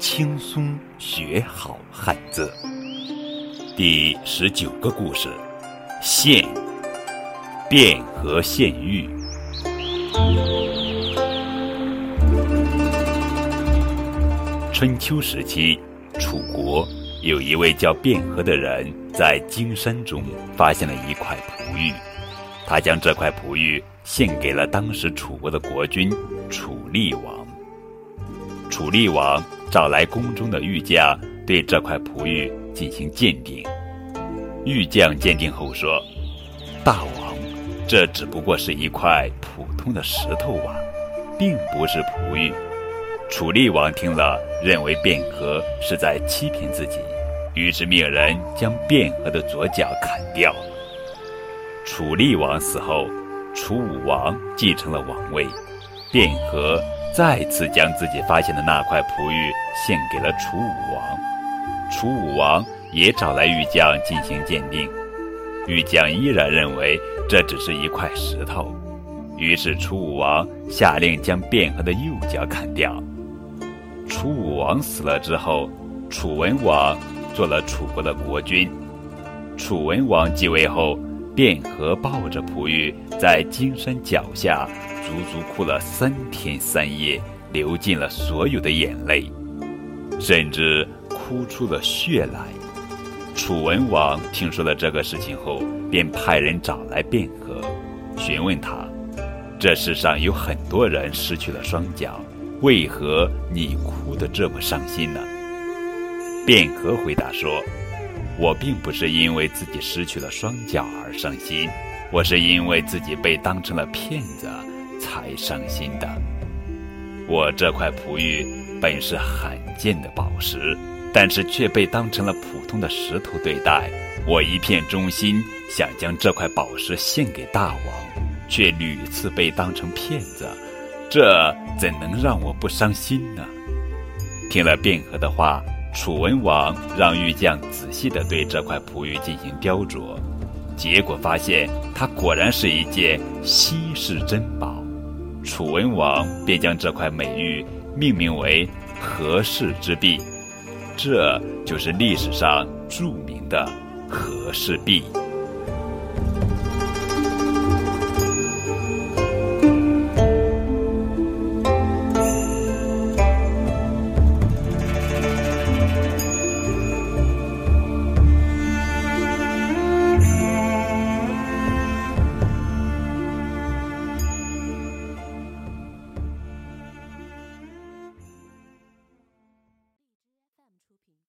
轻松学好汉字。第十九个故事：县汴河县玉。春秋时期，楚国有一位叫卞和的人，在荆山中发现了一块璞玉，他将这块璞玉献给了当时楚国的国君楚厉王。楚厉王。找来宫中的玉匠，对这块璞玉进行鉴定。玉匠鉴定后说：“大王，这只不过是一块普通的石头啊，并不是璞玉。”楚厉王听了，认为卞和是在欺骗自己，于是命人将卞和的左脚砍掉。楚厉王死后，楚武王继承了王位，卞和。再次将自己发现的那块璞玉献给了楚武王，楚武王也找来玉匠进行鉴定，玉匠依然认为这只是一块石头，于是楚武王下令将卞和的右脚砍掉。楚武王死了之后，楚文王做了楚国的国君。楚文王继位后，卞和抱着璞玉在金山脚下。足足哭了三天三夜，流尽了所有的眼泪，甚至哭出了血来。楚文王听说了这个事情后，便派人找来卞和，询问他：这世上有很多人失去了双脚，为何你哭得这么伤心呢？卞和回答说：“我并不是因为自己失去了双脚而伤心，我是因为自己被当成了骗子。”才伤心的。我这块璞玉本是罕见的宝石，但是却被当成了普通的石头对待。我一片忠心，想将这块宝石献给大王，却屡次被当成骗子，这怎能让我不伤心呢？听了卞和的话，楚文王让玉匠仔细地对这块璞玉进行雕琢，结果发现它果然是一件稀世珍宝。楚文王便将这块美玉命名为“和氏之璧”，这就是历史上著名的和氏璧。